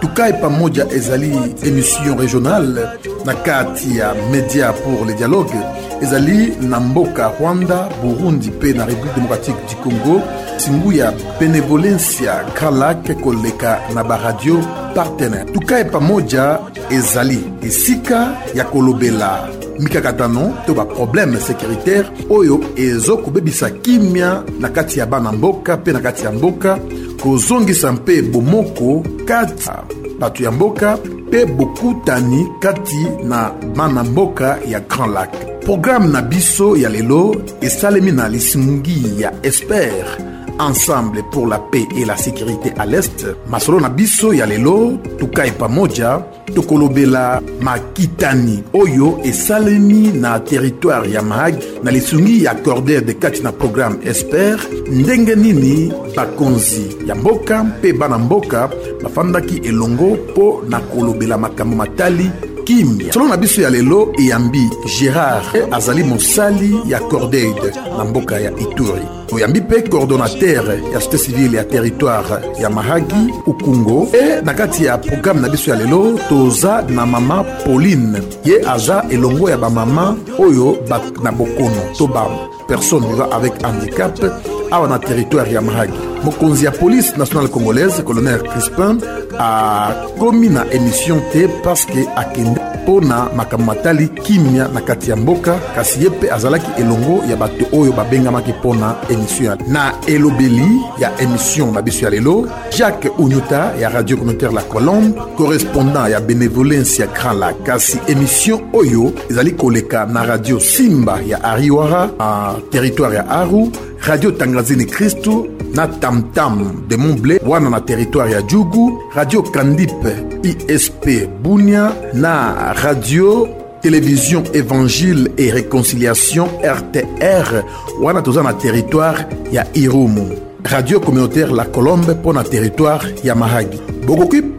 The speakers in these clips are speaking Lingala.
Tukai Pamoja ezali emission regionale na kati ya Media pour le dialogue ezali na mboka Rwanda, Burundi mpe na République démocratique du Congo. Ntimbu ya benevolencia Grand Lac koleka na baradio partenaire. Tukai Pamoja ezali esika ya kolobela mikakatano to baproblème sécuritaire oyo ezokobebisa kimya na kati ya bana mboka mpe na kati ya mboka kozongisa mpe bomoko kati bato ya mboka mpe bokutani kati na bana mboka ya grand lac programe na biso ya lelo esalemi na lisungi ya esper ensemble pour la paix et la sécurité à l'est masolo na biso ya lelo tukai pamoja tokolobela makitani oyo esalemi na teritware ya mahagi na lisungi ya cordede kati na programe esper ndenge nini bakonzi ya mboka mpe bana mboka bafandaki elongo mpo na kolobela makambo matali kimya solo na biso ya lelo eyambi gerard azali mosali ya cordede na mboka ya ituri toyambi mpe coordonnatere ya société civile ya territoire ya mahagi ukungo e na kati ya programe na biso ya lelo toza na mama pauline ye aza elongo ya bamama oyo ba, na bokono to ba personne vivant avec handicap awa na territoire ya mahagi mokonzi ya police nationale congolaise colonel crispin akomi na émission te parce que akende mpo na makambo matali kimya na kati ya mboka kasi ye mpe azalaki elongo ya bato oyo babengamaki mpo na emisio ya na elobeli ya emisio na biso ya lelo jacques unyuta ya radio communautaire la colombe correspondant ya benevolence ya grand lac kasi emisio oyo ezali koleka na radio simba ya ariwara na territoire ya aru radio tangazini kristu na tamtam de mumble wana na territoire ya jugu radio kandip isp bunia na radio télévision évangile et réconciliation rtr wana toza na territoire ya irumu radio communautaire la colombe mpo na territoire ya mahagi bokoki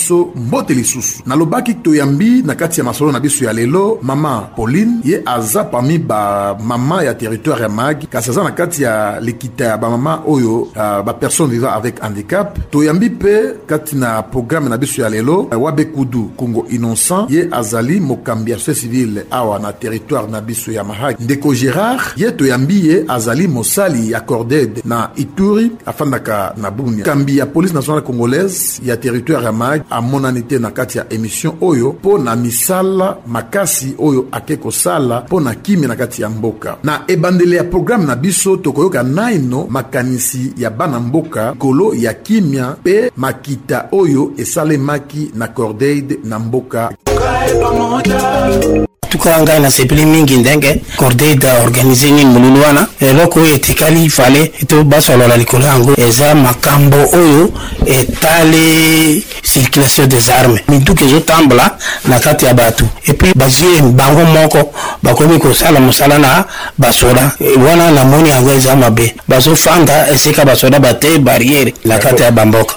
biso mbote lisusu nalobaki toyambi na kati ya masolo na biso ya lelo mama pauline ye aza parmi bamama ya territoire ya magi kasi aza na kati ya likita ya bamama oyo uh, bapersonne vivant avec handicap toyambi mpe kati na programe na biso ya lelo uh, wabe kudu congo innocent ye azali mokambi ya société civile awa na territoire na biso ya mahagi ndeko gerard ye toyambi ye azali mosali ya corded na ituri afandaka na bunia kambi ya police nationale congolaise ya territoire ya Mahagi amonani te na kati ya emission oyo mpo na misala makasi oyo ake kosala mpo na kimya na kati ya mboka. Na ebandeli ya programme na biso tokoyoka naino makanisi ya bana mboka likolo ya kimya mpe makita oyo esalemaki na Cordeide na mboka. tuka ngai nasepeli mingi ndenge cordeide organise nini molulu wana eloko oyo etikali fale to basolola likolo yango eza makambo oyo etali circulation des armes mituka ezotambola na kati ya bato epuis bazwi bango moko bakomi kosala mosala na basoda wana namoni yango eza mabe bazofanda esika basoda bate barriere na kati ya bamboka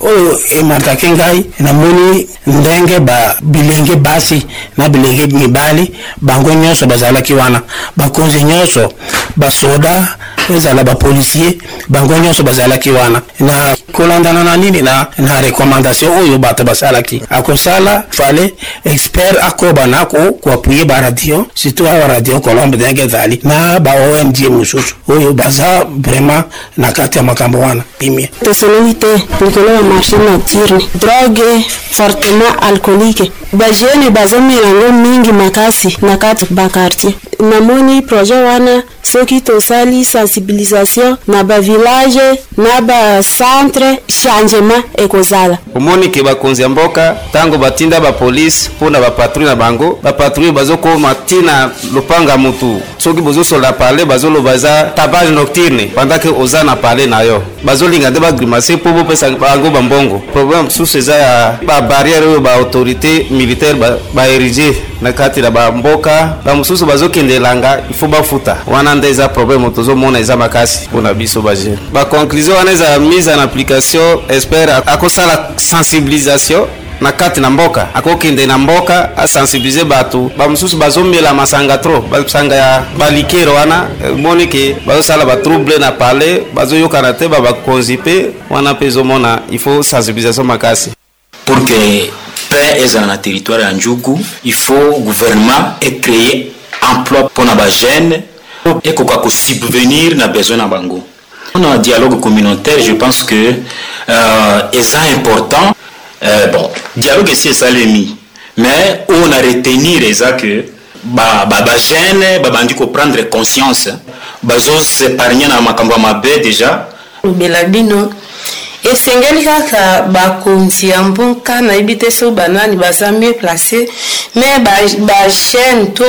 oyo emataki ngai namoni Ndenge ba bilenge basi na bilenge mibali bango nyonso bazalaki wana, bakonzi nyonso, basoda, ezala ba policiers, bango nyonso bazalaki wana. Na kolandana na nini? Na, na recommandation oyo bato basalaki. Akosala fale expert akoba na ko koapuye ba radio, surtout awa radio Colombe ndenge ezali na ba ONG mosusu oyo baza vraiment na kati ya makambo wana bimi tosololi te likolo ya marché nocturne drogue fortement alcoolique bajeune bazomela yango mingi makasi na kati bakartier namoni projet wana soki tosali sensibilisation na bavillage na bacentre changement ekozala omoni ke bakonzi ya mboka ntango batinda bapolisi mpo na bapatrouille na bango bapatrouille bazokoma ntina lopanga motu soki bozo sola parler bazo loba eza tapage nocturne pendant que oza na parler na yo bazo linga nde ba grimacer po bo pesa bango ba mbongo problème sous eza ya ba barrière oyo ba autorité militaire ba, ba érigé na kati na ba mboka ba mususu bazo kende langa il faut ba futa wana nde eza problème tozo mona eza makasi pona biso ba jeune ba conclusion wana eza mise en application espère akosala sensibilisation na kati na mboka akokende na mboka asensibilize bato bamosusu bazomela masanga tro basanga ya balikere wana emoni ke bazosala batrouble na palais bazoyokana te babakonzi mpe wana mpe ezomona il faut sensibilisation makasi pour que paix ezala na territoire ya njugu il faut gouvernement ecreye emploi mpo na bajeune ekoka kosubvenir na besoin na bango Pona dialogue communautaire je pense que euh, eza important euh, bon dialogue esi esalemi mais oyo na retenir eza que ba, ba, ba jeune babandi koprendre conscience bazosepargne na makambo ya mabe déjà lobela bino Esengeli kaka ba konzi ya mboka na yebi te soki ba nani baza mieux place mais ba ba jeune to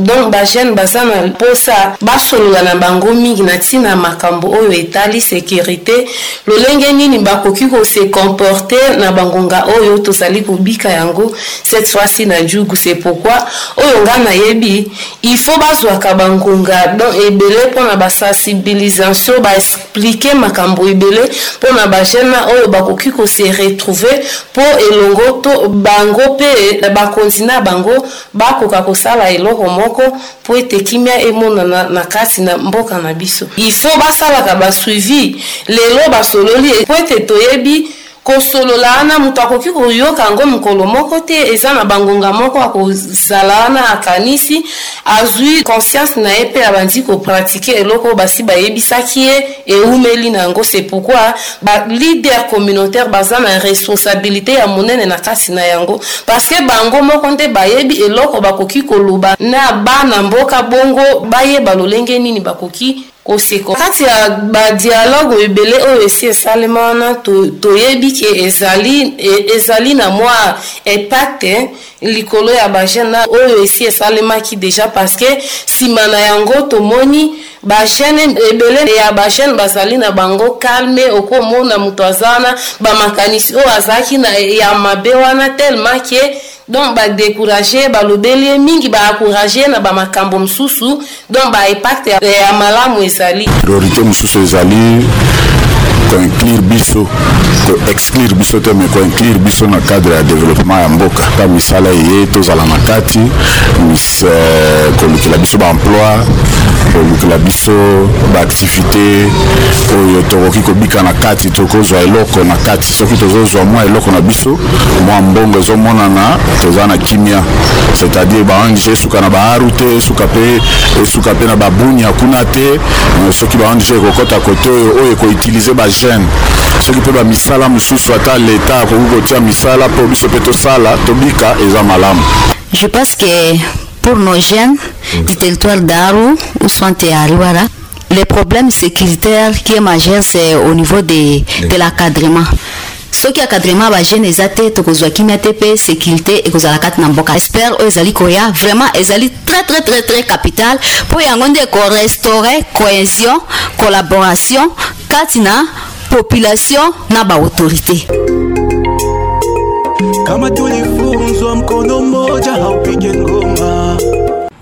donc ba jeune baza na posa ba solola na bango mingi na tina makambo oyo etali securite lolenge nini ba koki ko se comporte na ba ngonga oyo tozali ko bika yango cette fois ci na jugu c'est pourquoi oyo nga na yebi il faut ba zwaka ba ngonga donc ebele pona ba sensibilisation ba expliquer makambo ebele pona ba jeunes oyo bakoki ko se retrouver po elongo to bango pe na bakonzi na bango bakoka kosala eloko moko po ete kimia emonana na kati na mboka na biso. Il faut basalaka ba suivi lelo basololi po ete toyebi Kosolola na moto akoki koyoka yango mokolo moko te, eza na ba ngonga moko akozala wana akanisi, azui conscience na ye pe abandi ko pratiquer eloko oyo basi bayebisaki ye, ewumeli na yango, c'est pourquoi ba leaders communautaires baza na responsabilite ya monene na kati na yango, parce que bango moko nde bayebi eloko bakoki koloba na bana mboka bongo bayeba lolenge nini bakoki Kosekwa. Kati ya ba dialogues ebele oyo esi esalema wana, toyebi que ezali, ezali na mua impact likolo ya ba jeunes na oyo esi esalemaki dejà parce que sima na yango tomoni ba jeunes ebele ya ba jeunes bazali na bango calme, okomona mutu aza wana ba makanisi oyo azalaki na ya mabe wana tellement que Donc ba decourager ba lobeli ye mingi ba encourager ye na ba makambo mosusu donc ba impact ya, ya malamu ezali. Priorité mosusu ezali koinclure biso koexclure biso te me koinclure biso na cadre ya développement ya mboka ka misala eye tozala na kati kolukela biso ba emploi kolukela biso ba activité oyo tokoki kobika na kati tokozwa eloko na kati soki tozozwa mwa eloko na biso mwa mbongo ezomonana toza na kimia c'est-à-dire ba ong esuka na baaru te esuka mpe esuka mpe na babunia kuna te euh, soki ba ong ekokɔta kote oyo oyo ekoutilize ba jeune soki mpe bamisala mosusu ata leta akoki kotia misala mpo biso mpe tosala tobika eza malamu Je pense que pour nos jeunes du territoire d'Aru ou Swante et Ariwara, le problème sécuritaire qui est majeur, c'est au niveau de, de l'encadrement. soki encadrement ya bajeune eza te tokozwa kimia te mpe sécurité ekozala kati na mboka espère oyo ezali koya vraiment ezali très très très très capital mpo yango nde ekorestaure cohésion collaboration kati na population na ba autorite kama tulifunzwa mkono mmoja haupige ngoma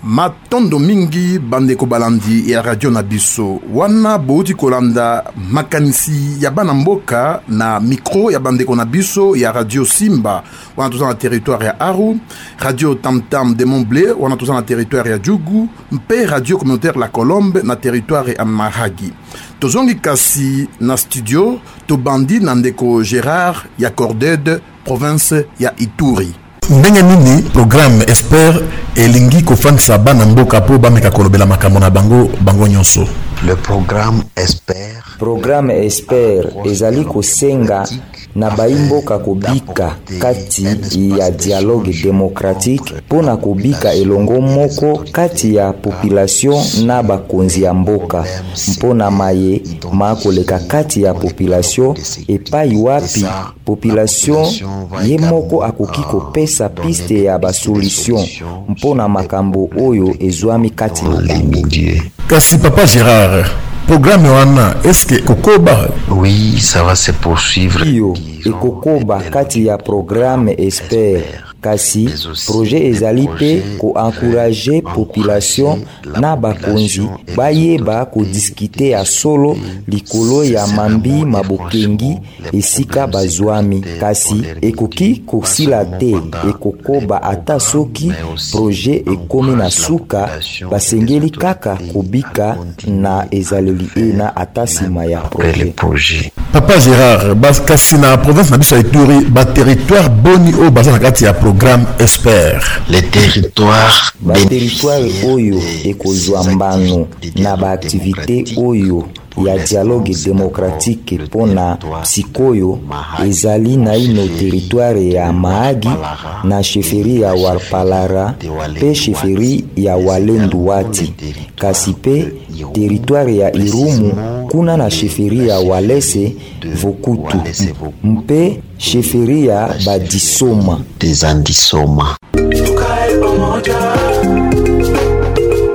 matondo mingi bandeko balandi ya radio na biso wana bouti kolanda makanisi ya bana mboka na mikro ya bandeko na biso ya radio simba wana toza na territoire ya aru radio tamtam de montble wana toza na territoire ya jugu mpe radio communautaire la colombe na territoire ya mahagi tozongi kasi na studio tobandi na ndeko gerard ya cordede province ya ituri ndenge nini programme espere elingi kofandisa bana mboka mpo bameka kolobela makambo na bango bango nyonso le programme espere programme espere ezali kosenga na bayi mboka kobika kati ya dialogue demokratike mpo na kobika elongo moko kati ya population na bakonzi ya mboka mpo na maye makoleka kati ya population epai wapi population ye moko akoki kopesa piste ya basolution mpo na makambo oyo ezwami kati na bango. Kasi papa Gerard, programme wana est-ce que ekokoba? Oui, ça va se poursuivre. Iyo, ekokoba kati ya programme Espère. Kasi projet ezali mpe ko encourager population na bakonzi bayeba kodiskite ya solo likolo ya mambi ma bokengi esika bazwami kasi ekoki kosila te ekokoba ata soki proje ekomi na suka basengeli kaka kobika na ezaleli ena ata nsima ya Belle bougie. Papa Gerard, ba, kasi na province na biso ya Ituri, ba territoire boni oyo baza na kati ya programme Esper? Les territoires Ba territoire bénéficiaires oyo de ekozwa ces mbano activités de na ba dialogue activite démocratique oyo pour ya l'instant, dialogue c'est d'abord demokratike le mpo na territoire sikoyo Mahagi, ezali na ino chefferie territoire de ya Mahagi Warpalara, na sheferi ya na Warpalara chefferie de mpe Walendu sheferi Wati. ya Ce sont les Walendu Wati, territoires kasi mpe teritware ya Irumu, kuna na sheferi ya Walese Vokutu mpe sheferi ya Badisoma.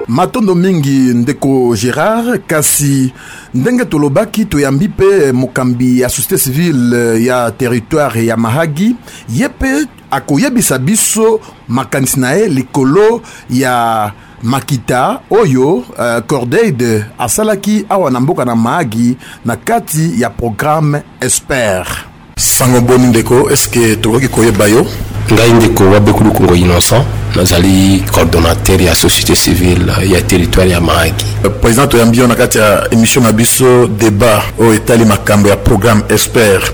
Matondo mingi ndeko Gerard, kasi ndenge tolobaki toyambi mpe mokambi ya société civile ya territoire ya Mahagi, ye mpe akoyebisa biso makanisi na ye likolo ya Makita oyo uh, Cordaide asalaki awa na mboka na Mahagi na kati ya programme Esper. Sango boni ndeko, eske tokoki koyeba yo? ngai ndeko wa bekulu kongo innocent nazali coordonnateur ya société civile ya territoire ya mahaki euh, président toyambi yo na kati ya émission na biso débat oyo etali makambo ya programme expert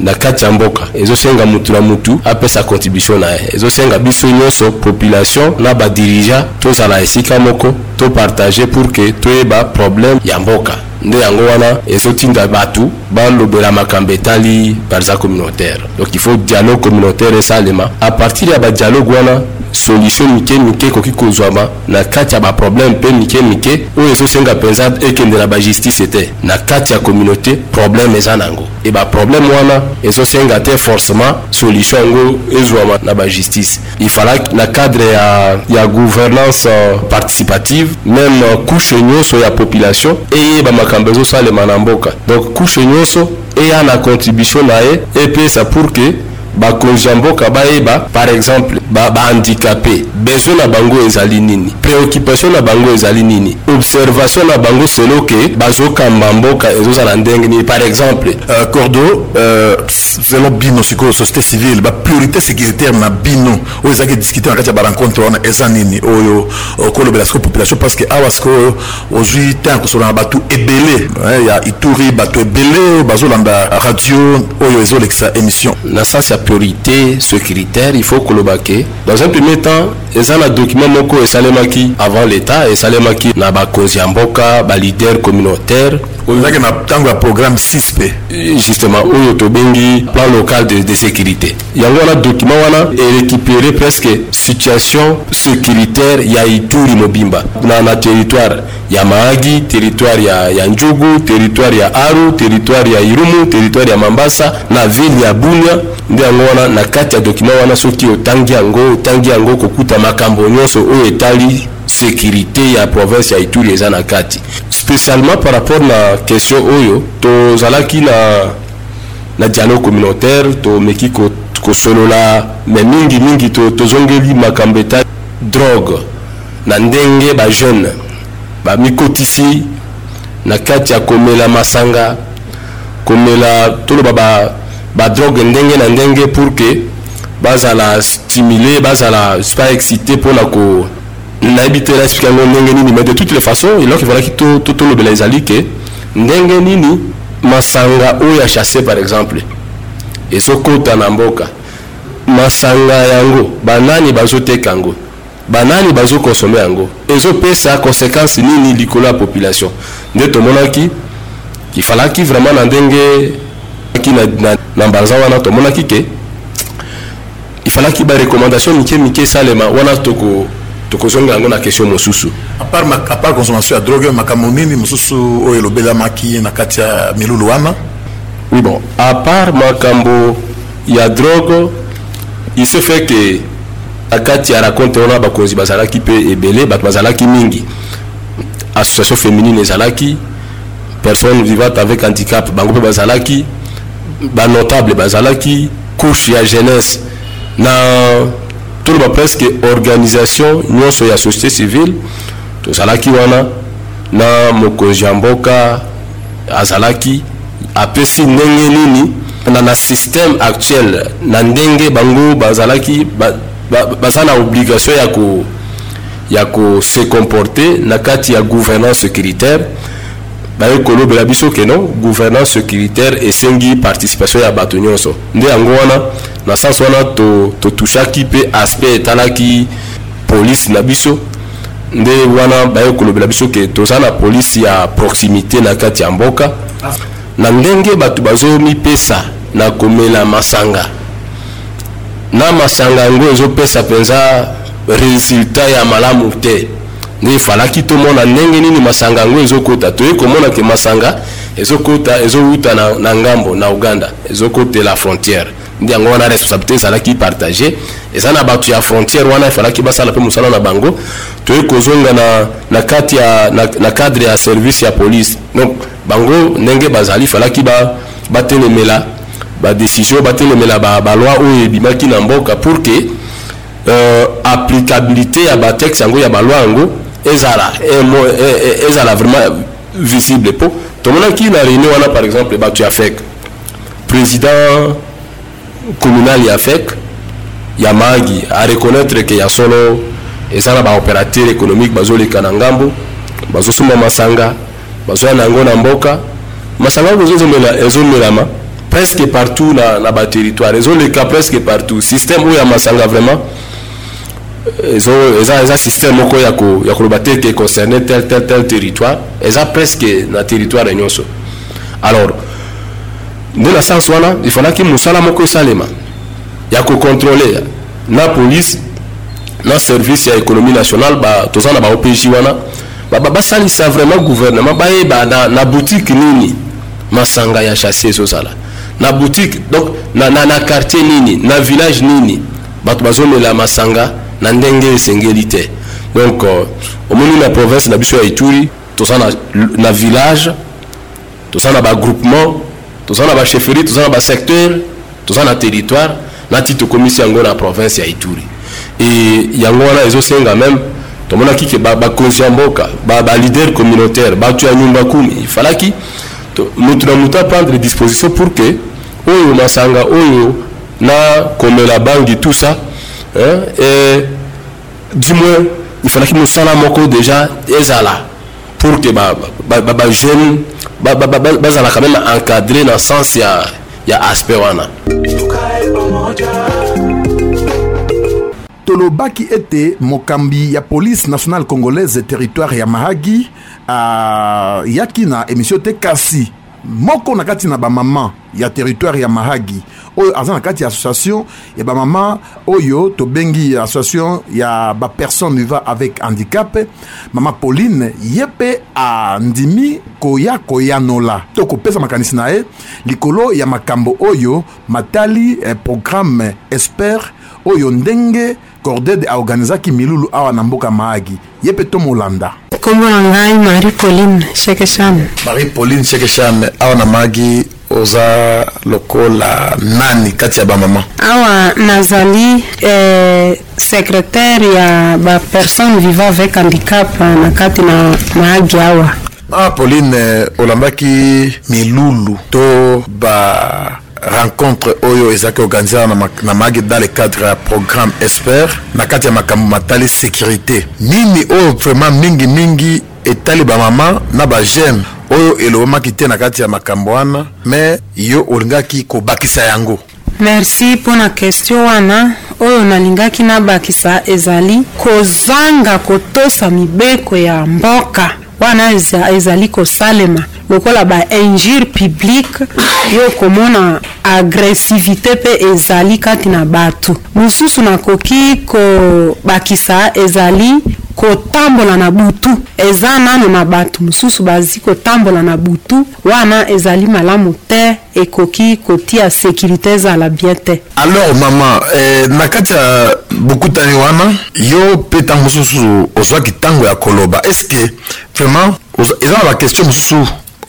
na kati ya mboka ezosenga mutu na mutu apesa contribution na ye ezosenga biso nyonso population na badirigent tozala esika moko to partage pour que toyeba problème ya mboka nde yango wana ezotinda bato balobela makambo etali barza communautaire donc il faut dialogue communautaire esalema à partir ya badialogue wana solution mike mike ekoki kozwama na kati ya baproblème mpe mike mike oyo ezosenga mpenza ekende na bajustice te na kati ya communauté problème eza na yango et ba problème wana ezo senga te forcement solution yango ezuama na ba justice il fala na cadre ya ya gouvernance euh, participative même euh, couche nyoso ya population eye ba makambo ezo salema na mboka donc couche nyoso eya na contribution na ye epesa pour que Bakonzi ya mboka bayeba par exemple ba ba handicapes besoin na bango ezali nini, preoccupation na bango ezali nini, observation na bango selon que bazo kamba mboka ezo zala ndenge nini par exemple. Euh, Cordo, euh, selon bino sikoyo société civile ba priorité securitaire na bino oyo ezalaki discuter na kati ya ba rencontre wana eza nini oyo okolobela sikoyo population parce que awa sikoyo ozwi temps ya kosolola na bato ebele eh, ya ituri bato ebele oyo bazolanda radio oyo ezolekisa émission na sens ya priorité sécuritaire il faut koloba ke dans un premier temps eza na document moko esalemaki avant l'état esalemaki na bakonzi ya mboka baleader communautaire ozalaki na ntango ya programme 6 p justement oyo tobengi plan local de, de sécurité Yango wana document wana e recuperer presque situation securitaire ya Ituri mobimba na na territoire ya Mahagi, territoire ya, ya Njugu, territoire ya Aru, territoire ya Irumu, territoire ya Mambasa na ville ya Bunia. Nde yango wana na kati ya document wana soki otangi yango otangi yango okokuta makambo nyonso oyo etali securite ya province ya Ituri eza na kati, spécialement par rapport na question oyo tozalaki na na dialogue communautaire tomeki kosolola me mingi mingi tozongeli makambo eta drogue na ndenge bajeune bamikotisi na kati ya komela masanga komela toloba ba, ba drogue ndenge na ndenge pour que bazala stimule bazala pas excité mpo na ko nayebi te na explique yango ndenge nini mais de toutes les façons eloko evalaki tolobela ezali ke ndenge nini masanga oyo ya chasse par exemple ezokota na mboka masanga yango banani bazoteka yango banani bazokonsome yango ezopesa conséquence nini likolo ya population nde tomonaki ifalaki vraiment na ndenge na mbanza wana tomonaki ke Il falaki ba recommandation mike mike esalema wana toko tokozonga yango na question mosusu apart, apart consommation ya drogue makambo nini mosusu oyo elobelamaki na kati ya milulu wana oui bon apart makambo ya drogue il se fait que na kati ya raconte wana bakonzi bazalaki mpe ebele bato bazalaki mingi association féminine ezalaki personne vivante avec handicap bango mpe bazalaki banotable bazalaki couche ya jeunesse na toloba presque organisation nyonso ya société civile tozalaki wana na mokonzi ya mboka azalaki apesi ndenge nini na, na système actuel na ndenge bango bazalaki ba, ba, baza na obligation ya ko ya ko se comporter na kati ya gouvernance sécuritaire Baye kolobela biso que non gouvernance securitaire esengi participation ya bato nyonso, nde yango wana na sens wana to to touchaki pe aspect etalaki police na biso nde wana baye kolobela biso ke toza na polisi ya proximité na kati ya mboka na ndenge bato bazomipesa na komela masanga na masanga yango ezopesa mpenza resultat ya malamu te nde falaki tomona ndenge nini masanga yango ezokota toyei komona ke masanga ezokota ezowuta na, na ngambo na uganda ezokotela frontière nde yango wana responsabilité ezalaki partage eza na bato ya frontière wana efalaki basala mpe mosala na bango toyei kozonga na, na kati ya na, na cadre ya service ya police donc bango ndenge bazali falaki ba, batelemela badécision batelemela baloi ba oyo ebimaki na mboka pour que euh, applicabilite ya ba texte yango ya ba loi yango ezala ezala vraiment visible po tomonaki na réunion wana par exemple bato ya fek président communal ya fek ya magi a reconnaître ke ya solo eza na baopérateur économique bazoleka na ngambo bazosomba masanga Bazwa na yango na mboka. Masanga oyo ezomela, ezomelama presque partout na, na ba territoire ezoleka presque partout système oyo ya masanga vraiment ezo eza eza système moko ya ko ya koloba te ke concerné tel tel tel territoire eza presque na territoire nyonso alors nde na sens wana il falaki mosala moko esalema ya kocontrole na police na service ya économie nationale ba, toza na ba opj wana Baba basalisa vraiment gouvernement bayeba na, na boutique nini masanga ya chasse ezozala na boutique donc na, na, na quartier nini na village nini bato bazomela masanga na ndenge esengeli te donc euh, omoni na province na biso ya ituri toza na, na village toza na ba groupement toza na ba chefferie toza na ba secteur toza na territoire na ti tokomisi yango na province ya ituri e yango wana ezosenga meme tomonaki ke bakonzi ba ya mboka baleader ba communautaire bato ya nyumba kumi ifalaki moto na moto aprendre disposition pour ke oyo masanga oyo na komela bangi tout ça hein, e, du moins ifalaki mosala moko deja ezala pour que ba ba ba, ba jeunes ba ba, ba, ba zala quand même encadrer dans sens ya ya aspect wana tolobaki ete mokambi ya police nationale congolaise territoire ya mahagi ayaki na emission te kasi Moko na kati na ba maman ya territoire ya Mahagi oyo aza na kati ya association ya ba maman oyo tobengi association ya ba personnes vivant avec handicap mama Pauline ye mpe andimi koya koyanola to kopesa makanisi na ye likolo ya makambo oyo matali eh, programme espère oyo ndenge Cordede a organisaki milulu awa na mboka Mahagi. Ye mpe tomolanda. Kombo na ngai Marie Pauline Shekeshane. Marie Pauline Shekeshane, awa na Mahagi oza lokola nani kati ya bamama? Awa nazali eh, secretaire ya ba personne vivant avec handicap na kati na Mahagi awa. Ah, Pauline, olandaki milulu to ba Rencontre oyo ezalaki organiser na, na Mage dans le cadre ya programme Esper na kati ya makambo matali securite. Nini oyo vraiment mingi mingi etali ba mama na ba jeune oyo elobamaki te na kati ya makambo wana mais yo olingaki kobakisa yango? Merci mpo na question wana. Oyo nalingaki nabakisa ezali kozanga kotosa mibeko ya mboka. Wana ezali kosalema lokola ba injures publiques, yo okomona agressivite mpe ezali kati na batu. Mosusu nakoki kobakisa ezali kotambola na butu, eza nanu na batu mosusu bazi kotambola na butu. Wana ezali malamu te ekoki kotia securite ezala bien te. Alors maman eh, na kati ya bokutani wana yo pe ntango mosusu ozwaki ntango ya koloba est ce que vraiment eza na ba question mosusu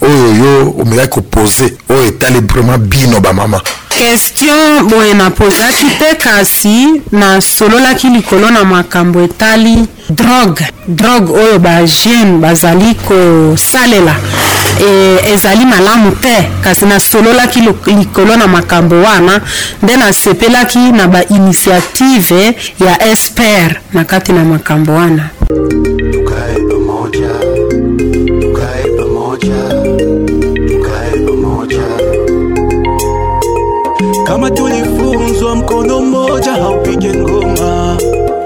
oyo yo omekaki kopose oyo etali vraiment bino bamama question boye napozaki te kasi nasololaki likolo na makambo etali Drogue, drogue oyo ba jeunes bazali kosalela e, ezali malamu te, kasi nasololaki likolo na makambo wana nde nasepelaki na ba initiative ya esper na kati na makambo wana. Kama tulifunzwa mkono mmoja haupige ngoma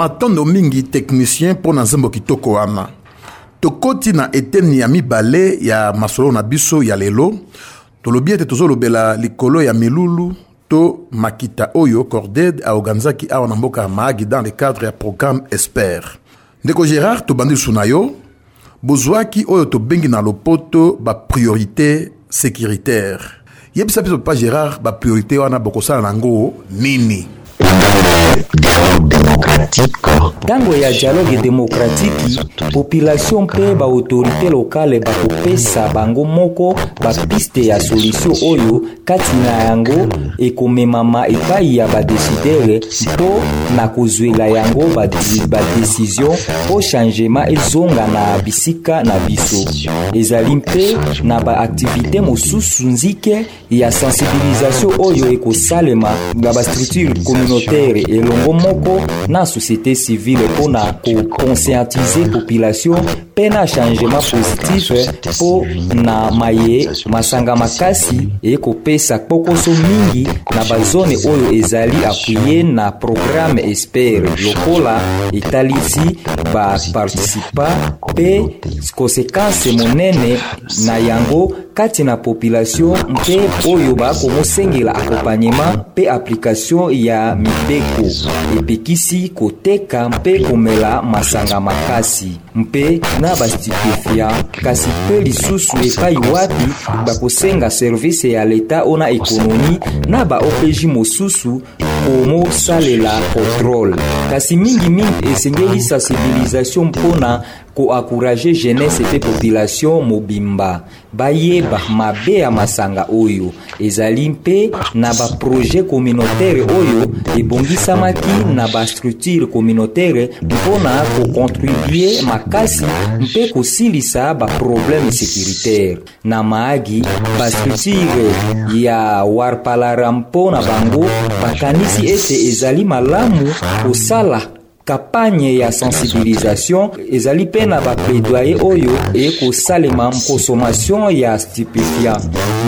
matondo mingi technicien mpo na nzembo kitoko wana tokoti na eteni ya mibale ya masolo na biso ya lelo tolobi ete tozolobela likolo ya milulu to makita oyo corded aorganizaki awa na mboka ya maagi dans le cadre ya programme espere Ndeko Gerard, tobandi lisusu na yo. Bozwaki oyo tobengi na lopoto ba priorite securitaire. Yebisa biso papa Gerard ba priorite wana bokosala na yango nini? Tango ya dialogue demokratiki, population mpe ba autorite lokale bakopesa bango moko ba piste ya solution oyo kati na yango ekomemama epai ya badesidere mpo na kozwela yango badesizio mpo changema ezonga na bisika na biso ezali mpe na baaktivite mosusu nzike ya sensibilisation oyo ekosalema na bastructure communautaire elongo moko na société civile mpo na kokonscientize population mpe na changement positif mpo na maye masanga makasi eye kopesa kpokoso mingi na bazone oyo ezali apuye na programe esper lokola etalisi baparticipa mpe konsekanse monene na yango kati na population mpe oyo bakomosengela akompanyema mpe aplikasio ya mibeko epekisi koteka mpe komela masanga makasi mpe na bastupefia kasi mpe lisusu epai wapi bakosenga service ya leta ona ekonomi na baopeji mosusu komosalela controle kasi mingimingi esengeli sensibilisation mpo na ko encourager jeunesse mpe population mobimba bayeba mabe ya masanga oyo ezali mpe na ba projet communautaire oyo ebongisamaki na ba structure communautaire mpo na kocontribue makasi mpe kosilisa ba problème securitaire na maagi ba structure ya warpalarampona bango bakanisi ete ezali malamu kosala Kampanye ya sensibilisation ezali mpe na bapledoye oyo eye kosalema consommation ya stupéfiant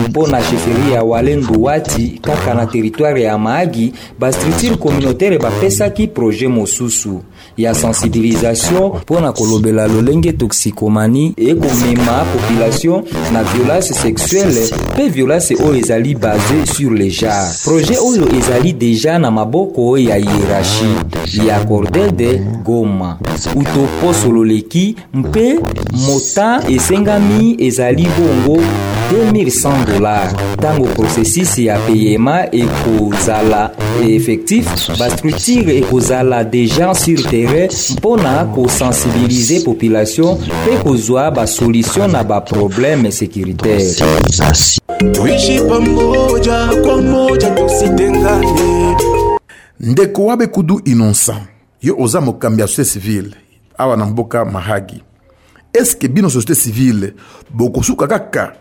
mpo na chefferie ya walendu wati kaka na territoire ya maagi bastructure communautaire bapesaki projet mosusu ya sensibilisation mpo na kolobela lolenge toxicomanie eye komema population na violence sexuelle mpe violence oyo ezali base sur le genre projet oyo ezali deja na maboko ya hiérarchie ya Cordel de Goma. Utoposo loleki mpe mota esengami ezali bongo 2100 dollars. Tango processus ya payema ekozala effectif, ba structure ekozala deja sur terrain mpo na kosensibiliser population mpe kozwa ba solution na ba problème securitaire. Tuishi pamoja kwa moja tusitengane. Ndeko Wabe Kudu Innocent, yo oza mokambi ya société civile awa na mboka Mahagi. Est-ce que bino société civile bokosuka kaka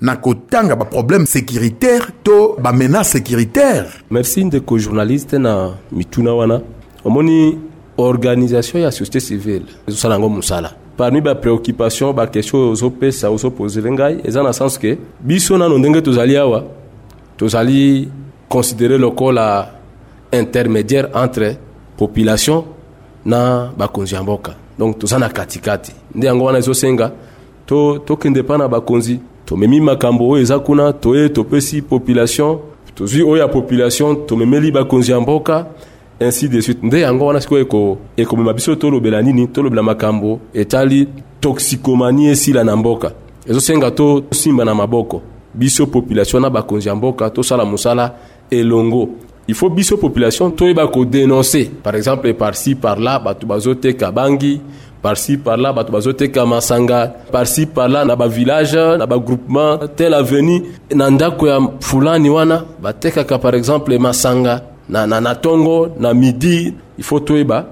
na kotanga ba problème sécuritaire to ba menace sécuritaire? Merci ndeko journaliste na mituna wana. Omoni organisation ya société civile ezosala yango mosala parmi ba préoccupation ba question oyo ozopesa ozopoze le ngai eza na sens que biso nano ndenge tozali awa Tozali considere lokola intermediaire entre population na bakonzi ya mboka donc toza na katikati nde yango wana ezosenga tokende to mpa na bakonzi tomemi makambo oyo eza kuna toye topesi population tozwi oyo ya population tomemeli bakonzi ya mboka ainsi de suite nde yango wana sikoyo eko ekomema biso tolobela nini tolobela makambo etali toxicomanie esila na mboka ezosenga tosimba na maboko biso population na bakonzi ya mboka tosala mosala elongo il faut biso population toyeba kodenonce par exemple parci par là bato bazoteka bangi parci par là bato bazoteka masanga parci par là na bavillage na bagroupement tel avenu na ndako ya fulani wana batekaka par exemple masanga na, na, na tongo na midi il faut toyeba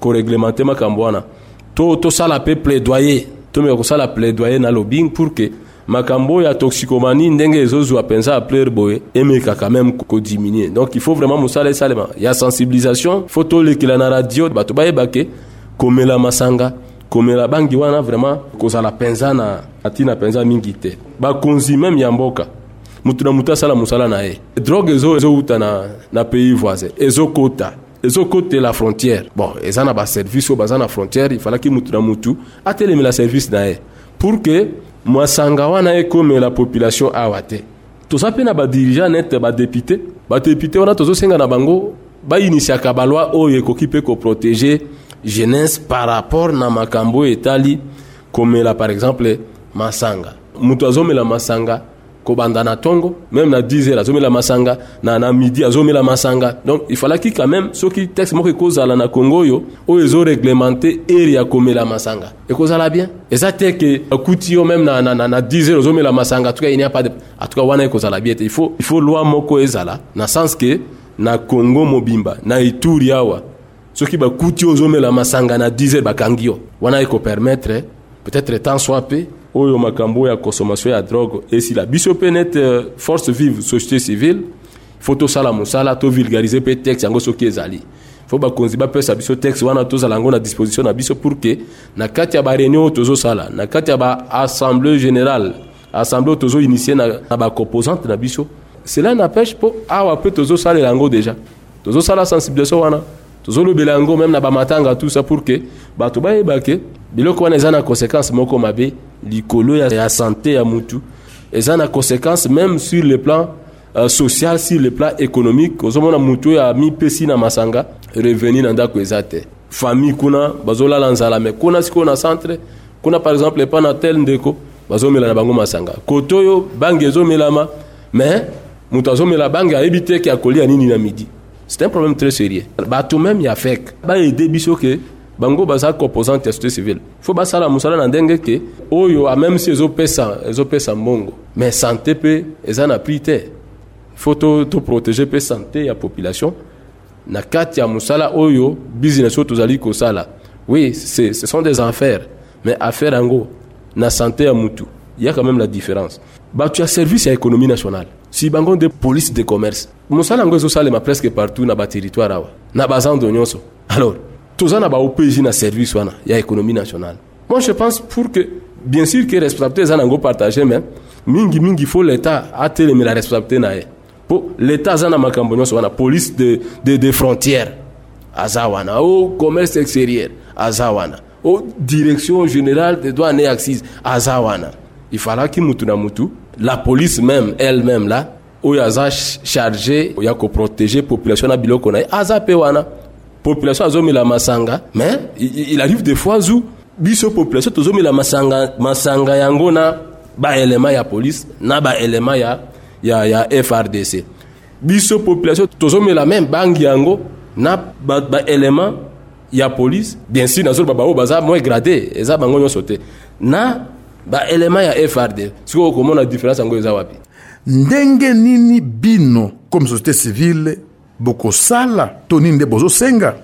koreglemente makambo wana to tosala mpe plaidoyer tomeka kosala plaidoyer na lobing pour que makambo oyo ya toxicomanie ndenge ezozwa mpenza apler boye emekaka meme kodiminue donc il faut vraiment mosala esalema ya sensibilisation faut tolekela na radio bato bayeba ke komela masanga komela bangi wana vraiment kozala mpenza na ntina mpenza mingi te bakonzi meme ya mboka mutu na mutu asala musala na ye drogue ezo ezowuta na, na pays voisin ezokota ezokotela frontière bon eza na baservice oyo baza na frontière ifalaki mutu na mutu atelemela service na ye pour que masanga wana ekomela population awa te toza mpe na badirigent nete badepute badepute wana tozosenga na bango bainitiaka baloi oyo ekoki mpe koprotege jeunesse par rapport na makambo oyo etali komela par exemple masanga moto azomela masanga kobanda na tongo meme na 10 heures azomela masanga na, na midi azomela masanga donc il falaki quand même soki texte moko ekozala na congo oyo oyo ezoreglemente ere ya komela masanga ekozala bien eza te ke akuti yo meme na, na, na, na 10 heures ozomela masanga tuka il n'y a pas de en tout cas wana ekozala bien te il faut, il faut loi moko ezala na sens ke na congo mobimba na ituri awa soki bakuti yo ozomela masanga na 10 bakangi yo wana ekopermettre peut-être temps soit pe oyo makambo ya consommation ya drogue esila biso mpe nete euh, force vive société civile fo tosala mosala tovulgarize mpe texte yango soki ezali fo bakonzi bapesa biso texte wana tozala yango na disposition na biso pour ke na kati ya bareunion oyo tozosala na kati ya baassemblée générale assemblée oyo tozo initie na, na bacomposante na biso cela n'empêche mpo awa mpe tozosalela yango déjà tozosala sensibilisation wana tozolobela yango meme na bamatanga tout ça pour que bato bayeba ke biloko wana eza na conséquence moko mabe likolo ya, ya santé ya mutu eza na conséquence même sur le plan euh, social sur le plan économique ozomona mutu oyo amipesi na masanga revenu na ndako eza te famille kuna bazolala nzala me kuna sikoyo na centre kuna par exemple epa na tel ndeko bazomela na bango masanga kote oyo bangi ezomelama mais moto azomela bangi ayebi te ke akolia nini na midi c'est un problème très sérieux bato meme ya fek baede biso ke bango baza composante ya société civile fo basala mosala na ndenge ke oyo a même si ezopesa ezopesa mbongo mais santé mpe eza na prix te fo toprotege to mpe santé ya population na kati ya mosala oyo business oyo tozali kosala oui ce sont des enfers mais affaire yango na sante ya mutu ya quand même la différence bato ya service ya économie nationale si bango nde police de commerce mosala yango ezosalema presque partout na baterritoire awa na bazando nyonso alors toza na baopj na service wana ya économie nationale moi je pense pour que bien sûr que responsabilité eza nango partage mais mingi mingi faut l'état atelemela responsabilité na ye mpo l'état aza na makambo nyonso wana police de, de, de frontière aza wana o oh, commerce extérieur aza wana o direction générale de douane et accise aza wana ifalaki mutu na mutu la police même elle-même là oyo aza charge ya koprotege population na biloko na ye aza mpe wana population azomela masanga mais il arrive des fois zu biso population tozomela masanga, masanga yango na baelema ya police na baelema ya, ya, ya frdc biso population tozomela meme bangi yango na baelema ba ya police bien sûr nazoloba baoyo baza moins grade eza bango nyonso te na baelema ya frd sikoyo okomona différence yango eza wapi ndenge nini bino comme société civile bokosala to nini nde bozosenga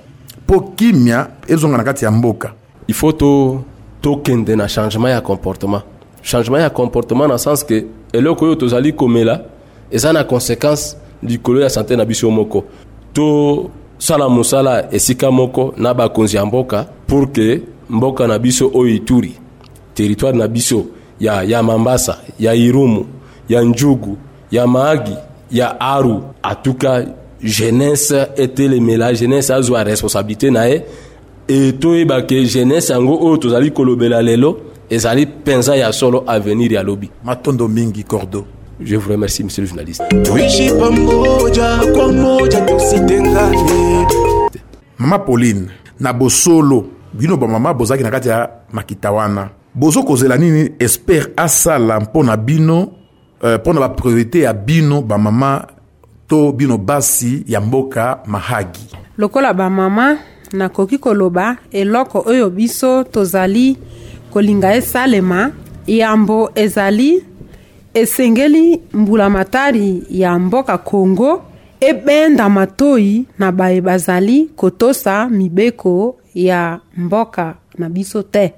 mpo kimya ezonga na kati ya mboka il faut to tokende na changement ya comportement changement ya comportement na sens ke eloko oyo tozali komela eza na consequence likolo ya sante na biso moko tosala mosala esika moko na bakonzi ya mboka pour ke mboka na biso oyo ituri territoire na biso ya, ya mambasa ya irumu ya njugu ya maagi ya aru atuka jeunesse etelemela jeunesse azwa responsabilité na ye e toyeba ke jeunesse yango oyo tozali kolobela lelo ezali mpenza ya solo avenir ya lobi matondo mingi cordo je vous remercie monsieur le journaliste tuishi pamoja kwa moja tusitengane mama pauline na bosolo bino bamama bozalaki na kati ya makita wana bozokozela nini espere asala mpo na bino euh, mpo na bapriorité ya bino bamama to bino basi ya mboka mahagi lokola bamama nakoki koloba eloko oyo biso tozali kolinga esalema yambo ezali esengeli mbulamatari ya mboka kongo ebenda matoi na baye bazali kotosa mibeko ya mboka na biso te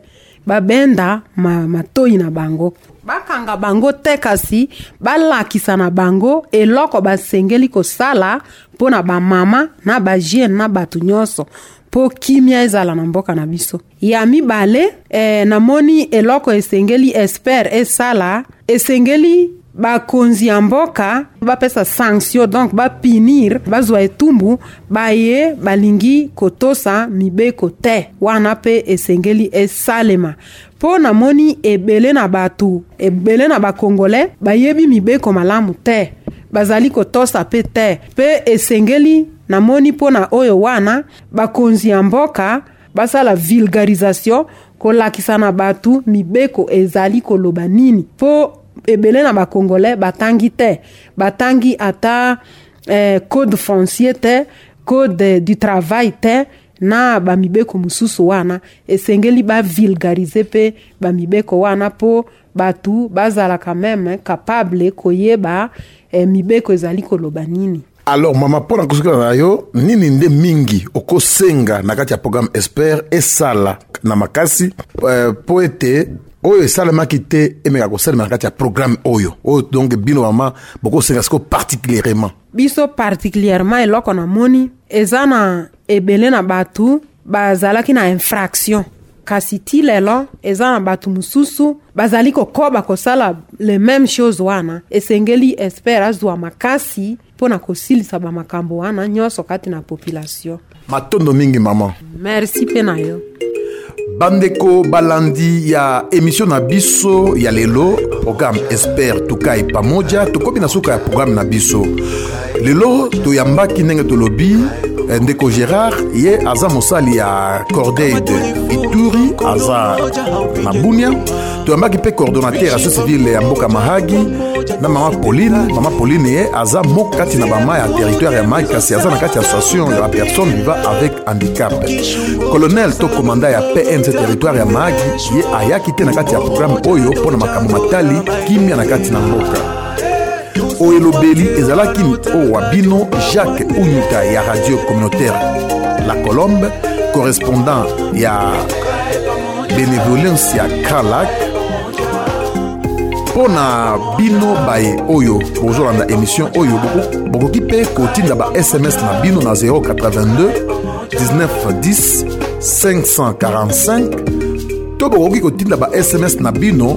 babenda ma, matoi na bango bakanga bango te kasi balakisa na bango eloko basengeli kosala mpo na bamama na bajeune na bato nyonso mpo kimia ezala na mboka na biso ya mibale eh, namoni eloko esengeli espere esala esengeli bakonzi ya mboka bapesa sanction donc bapinir bazwa etumbu baye balingi kotosa mibeko te wana mpe esengeli esalema mpo namoni ebele na bato ebele na bakongole bayebi mibeko malamu te bazali kotosa mpe te mpe esengeli namoni mpo na oyo wana bakonzi ya mboka basala vulgarisation kolakisa na bato mibeko ezali koloba nini mpo ebele na ba congolais batangi te batangi ata eh, code foncier te code du travail te na bamibeko mosusu wana esengeli bavulgarize mpe bamibeko wana mpo bato bazalaka meme kapable koyeba eh, mibeko ezali koloba nini alors mama mpo na kosuka na yo nini nde mingi okosenga na kati ya programme espere esala na makasi eh, mpo ete oyo esalemaki te emeka kosalema na kati ya programme oyo oyo donc bino mama bokosenga siko particulièrement biso particulièrement eloko namoni eza na ebele na bato bazalaki na infraction kasi ti lelo eza na bato mosusu bazali kokoba kosala le meme chose wana esengeli espere azwa makasi mpo na kosilisa bamakambo wana nyonso kati na population matondo mingi mama merci mpe na yo bandeko balandi ya emisio na biso ya lelo programme espere tukai pamoja tokomi na suka ya programme na biso lelo toyambaki ndenge tolobi eh, ndeko gérard ye aza mosali ya cordeil de ituri aza na bunia toyambaki mpe coordonnateur ya socivile ya mboka mahagi na mama pauline mama pauline ye aza moko kati na bama ya territoire ya mahagi kasi aza na kati ya association ya personne viva avec handicap colonel to komanda ya pnc territoire ya mahagi ye ayaki te na kati ya programme oyo mpo na makambo matali kimya na kati na mboka oyo elobeli ezalaki oyo wa bino jacques unyika ya radio communautaire la colombe correspondant ya benevolence ya kralak mpo na bino baye oyo bozolanda emission oyo bokoki mpe kotinda ba sms na bino na 082 1910 545 to bokoki kotinda ba sms na bino